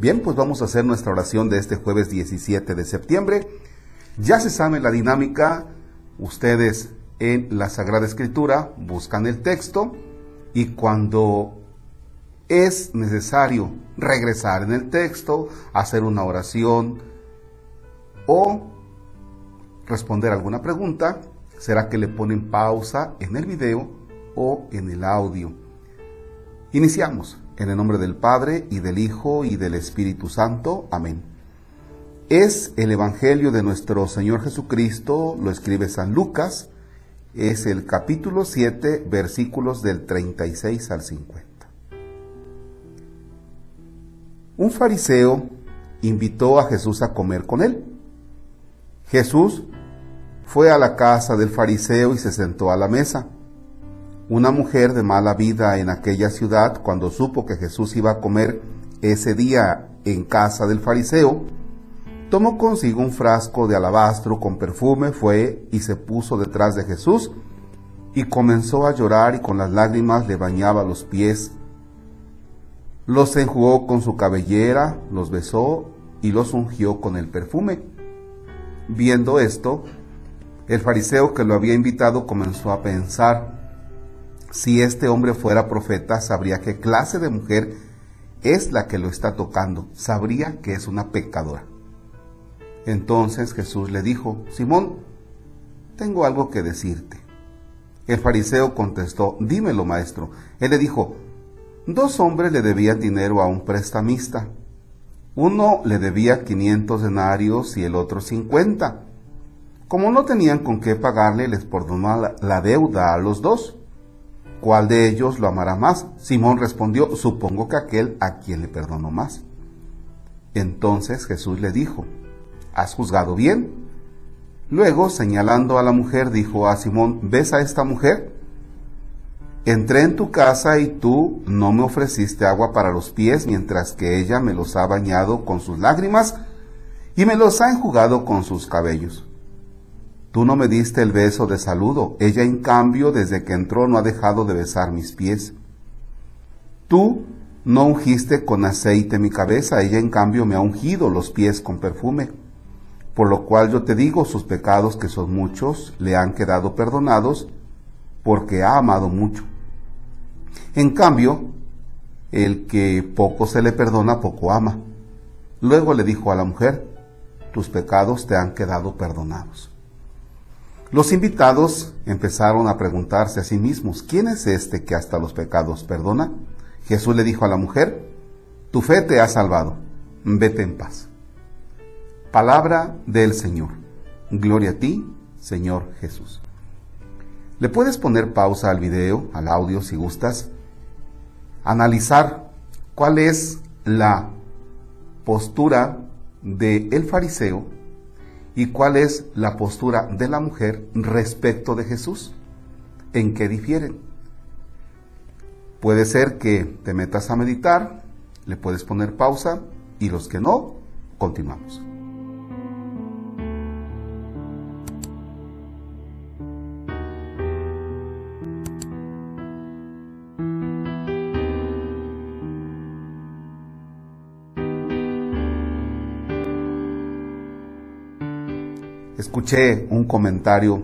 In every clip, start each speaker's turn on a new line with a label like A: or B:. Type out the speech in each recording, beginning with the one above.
A: Bien, pues vamos a hacer nuestra oración de este jueves 17 de septiembre. Ya se sabe la dinámica, ustedes en la Sagrada Escritura buscan el texto y cuando es necesario regresar en el texto, hacer una oración o responder alguna pregunta, será que le ponen pausa en el video o en el audio. Iniciamos. En el nombre del Padre y del Hijo y del Espíritu Santo. Amén. Es el Evangelio de nuestro Señor Jesucristo, lo escribe San Lucas, es el capítulo 7, versículos del 36 al 50. Un fariseo invitó a Jesús a comer con él. Jesús fue a la casa del fariseo y se sentó a la mesa. Una mujer de mala vida en aquella ciudad, cuando supo que Jesús iba a comer ese día en casa del fariseo, tomó consigo un frasco de alabastro con perfume, fue y se puso detrás de Jesús y comenzó a llorar y con las lágrimas le bañaba los pies. Los enjugó con su cabellera, los besó y los ungió con el perfume. Viendo esto, el fariseo que lo había invitado comenzó a pensar, si este hombre fuera profeta, sabría qué clase de mujer es la que lo está tocando, sabría que es una pecadora. Entonces Jesús le dijo, Simón, tengo algo que decirte. El fariseo contestó, dímelo, maestro. Él le dijo, dos hombres le debían dinero a un prestamista. Uno le debía 500 denarios y el otro 50. Como no tenían con qué pagarle, les perdonó la deuda a los dos. ¿Cuál de ellos lo amará más? Simón respondió, supongo que aquel a quien le perdonó más. Entonces Jesús le dijo, ¿has juzgado bien? Luego, señalando a la mujer, dijo a Simón, ¿ves a esta mujer? Entré en tu casa y tú no me ofreciste agua para los pies, mientras que ella me los ha bañado con sus lágrimas y me los ha enjugado con sus cabellos. Tú no me diste el beso de saludo, ella en cambio desde que entró no ha dejado de besar mis pies. Tú no ungiste con aceite mi cabeza, ella en cambio me ha ungido los pies con perfume. Por lo cual yo te digo, sus pecados, que son muchos, le han quedado perdonados, porque ha amado mucho. En cambio, el que poco se le perdona, poco ama. Luego le dijo a la mujer, tus pecados te han quedado perdonados. Los invitados empezaron a preguntarse a sí mismos, ¿quién es este que hasta los pecados perdona? Jesús le dijo a la mujer, tu fe te ha salvado, vete en paz. Palabra del Señor. Gloria a ti, Señor Jesús. Le puedes poner pausa al video, al audio si gustas, analizar cuál es la postura del el fariseo y cuál es la postura de la mujer respecto de Jesús. ¿En qué difieren? Puede ser que te metas a meditar, le puedes poner pausa y los que no, continuamos. Escuché un comentario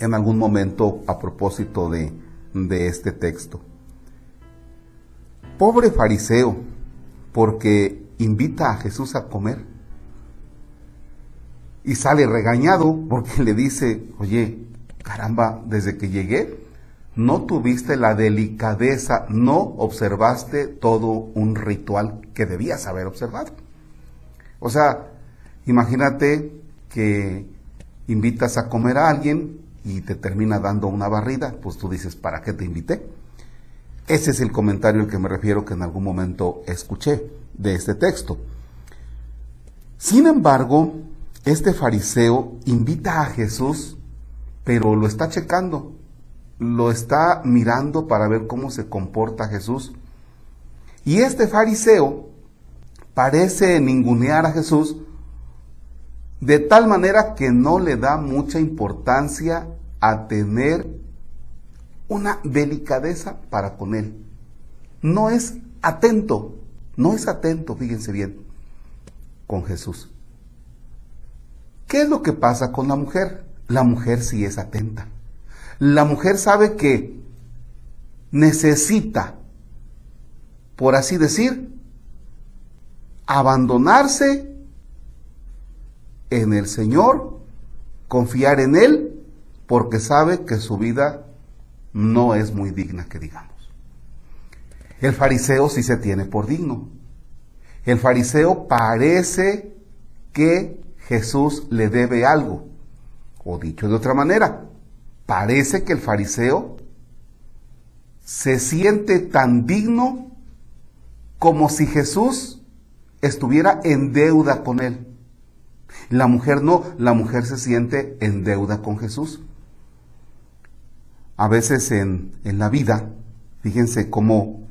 A: en algún momento a propósito de, este texto. Pobre fariseo, porque invita a Jesús a comer y sale regañado porque le dice, oye, caramba, desde que llegué no tuviste la delicadeza, no observaste todo un ritual que debías haber observado. O sea, imagínate que invitas a comer a alguien y te termina dando una barrida, pues tú dices, ¿para qué te invité? Ese es el comentario al que me refiero que en algún momento escuché de este texto. Sin embargo, este fariseo invita a Jesús, pero lo está checando, lo está mirando para ver cómo se comporta Jesús. Y este fariseo parece ningunear a Jesús de tal manera que no le da mucha importancia a tener una delicadeza para con él. No es atento no es atento, fíjense bien, con Jesús. ¿Qué es lo que pasa con la mujer? La mujer sí es atenta. La mujer sabe que necesita, por así decir, abandonarse en el Señor, confiar en Él, porque sabe que su vida no es muy digna, que digamos. El fariseo sí se tiene por digno. El fariseo parece que Jesús le debe algo. O dicho de otra manera, parece que el fariseo se siente tan digno como si Jesús estuviera en deuda con él. La mujer no, la mujer se siente en deuda con Jesús. A veces en, en la vida, fíjense cómo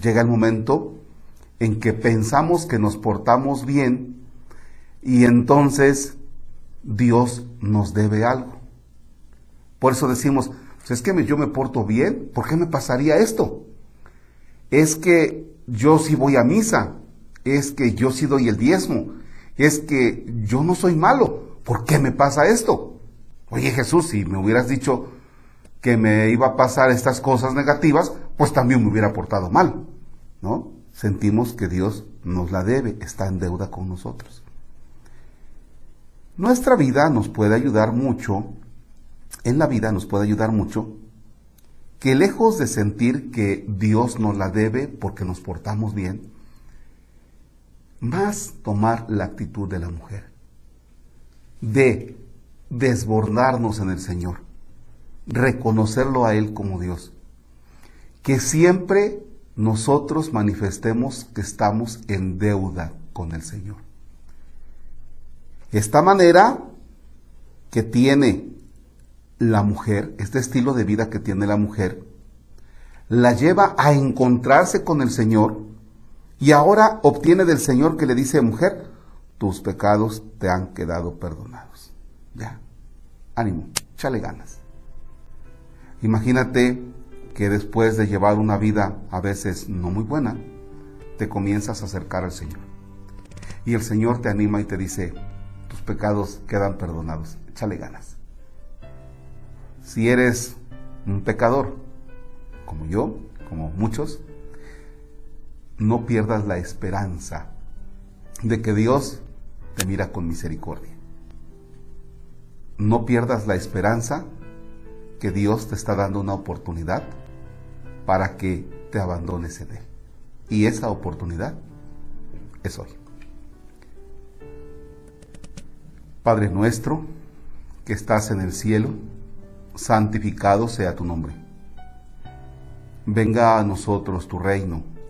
A: llega el momento en que pensamos que nos portamos bien y entonces Dios nos debe algo. Por eso decimos, pues es que yo me porto bien, ¿por qué me pasaría esto? Es que yo sí voy a misa, es que yo sí doy el diezmo, es que yo no soy malo, ¿por qué me pasa esto? Oye Jesús, si me hubieras dicho que me iba a pasar estas cosas negativas, pues también me hubiera portado mal, ¿no? Sentimos que Dios nos la debe, está en deuda con nosotros. Nuestra vida nos puede ayudar mucho, en la vida nos puede ayudar mucho, que lejos de sentir que Dios nos la debe porque nos portamos bien, más tomar la actitud de la mujer, de desbordarnos en el Señor, reconocerlo a Él como Dios, que siempre nosotros manifestemos que estamos en deuda con el Señor. Esta manera que tiene la mujer, este estilo de vida que tiene la mujer, la lleva a encontrarse con el Señor y ahora obtiene del Señor que le dice, mujer, tus pecados te han quedado perdonados. Ya, ánimo, échale ganas. Imagínate que después de llevar una vida a veces no muy buena, te comienzas a acercar al Señor. Y el Señor te anima y te dice, tus pecados quedan perdonados. Échale ganas. Si eres un pecador, como yo, como muchos, no pierdas la esperanza de que Dios te mira con misericordia. No pierdas la esperanza que Dios te está dando una oportunidad para que te abandones en Él. Y esa oportunidad es hoy. Padre nuestro, que estás en el cielo, santificado sea tu nombre. Venga a nosotros tu reino,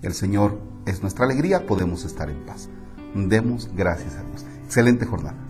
A: El Señor es nuestra alegría, podemos estar en paz. Demos gracias a Dios. Excelente jornada.